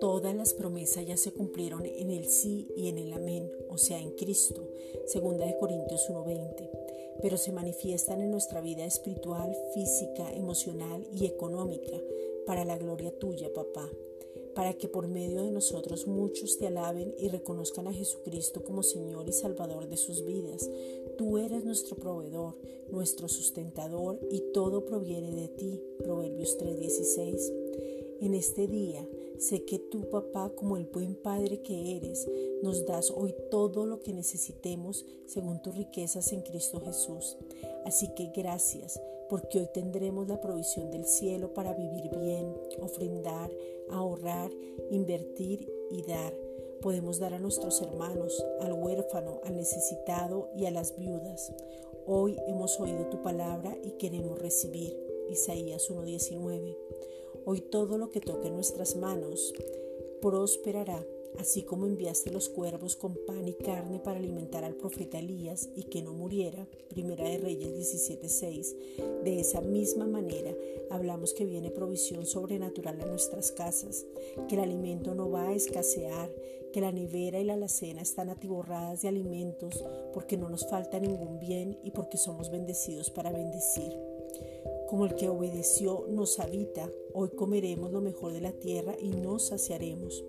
Todas las promesas ya se cumplieron en el sí y en el amén, o sea, en Cristo, segunda de Corintios 1:20, pero se manifiestan en nuestra vida espiritual, física, emocional y económica para la gloria tuya, papá, para que por medio de nosotros muchos te alaben y reconozcan a Jesucristo como Señor y Salvador de sus vidas. Tú eres nuestro proveedor, nuestro sustentador y todo proviene de ti. Proverbios 3:16. En este día, sé que tú, papá, como el buen padre que eres, nos das hoy todo lo que necesitemos según tus riquezas en Cristo Jesús. Así que gracias, porque hoy tendremos la provisión del cielo para vivir bien, ofrendar, ahorrar, invertir y dar. Podemos dar a nuestros hermanos, al huérfano, al necesitado y a las viudas. Hoy hemos oído tu palabra y queremos recibir. Isaías 1:19. Hoy todo lo que toque nuestras manos prosperará, así como enviaste los cuervos con pan y carne para alimentar al profeta Elías y que no muriera. Primera de Reyes 17:6. De esa misma manera hablamos que viene provisión sobrenatural a nuestras casas, que el alimento no va a escasear, que la nevera y la alacena están atiborradas de alimentos porque no nos falta ningún bien y porque somos bendecidos para bendecir. Como el que obedeció nos habita, hoy comeremos lo mejor de la tierra y nos saciaremos.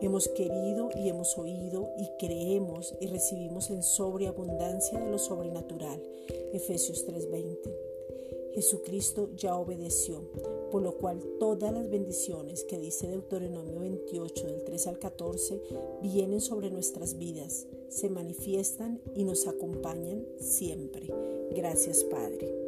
Hemos querido y hemos oído y creemos y recibimos en sobreabundancia de lo sobrenatural. Efesios 3:20. Jesucristo ya obedeció, por lo cual todas las bendiciones que dice Deuteronomio 28 del 3 al 14 vienen sobre nuestras vidas, se manifiestan y nos acompañan siempre. Gracias Padre.